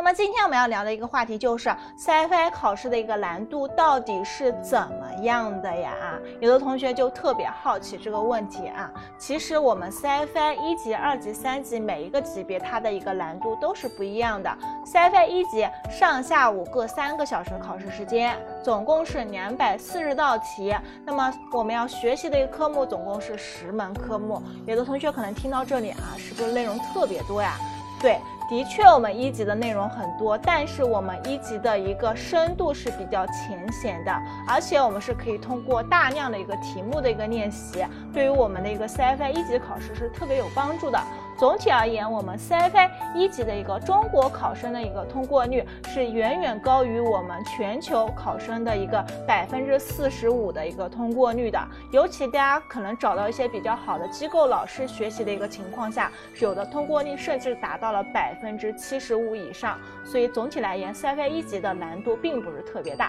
那么今天我们要聊的一个话题就是 CFI 考试的一个难度到底是怎么样的呀？啊，有的同学就特别好奇这个问题啊。其实我们 CFI 一级、二级、三级每一个级别它的一个难度都是不一样的。CFI 一级上下午各三个小时考试时间，总共是两百四十道题。那么我们要学习的一个科目总共是十门科目。有的同学可能听到这里啊，是不是内容特别多呀？对。的确，我们一级的内容很多，但是我们一级的一个深度是比较浅显的，而且我们是可以通过大量的一个题目的一个练习，对于我们的一个 CFI 一级考试是特别有帮助的。总体而言，我们 CFI 一级的一个中国考生的一个通过率是远远高于我们全球考生的一个百分之四十五的一个通过率的。尤其大家可能找到一些比较好的机构老师学习的一个情况下，有的通过率甚至达到了百分之七十五以上。所以总体来言，CFI 一级的难度并不是特别大。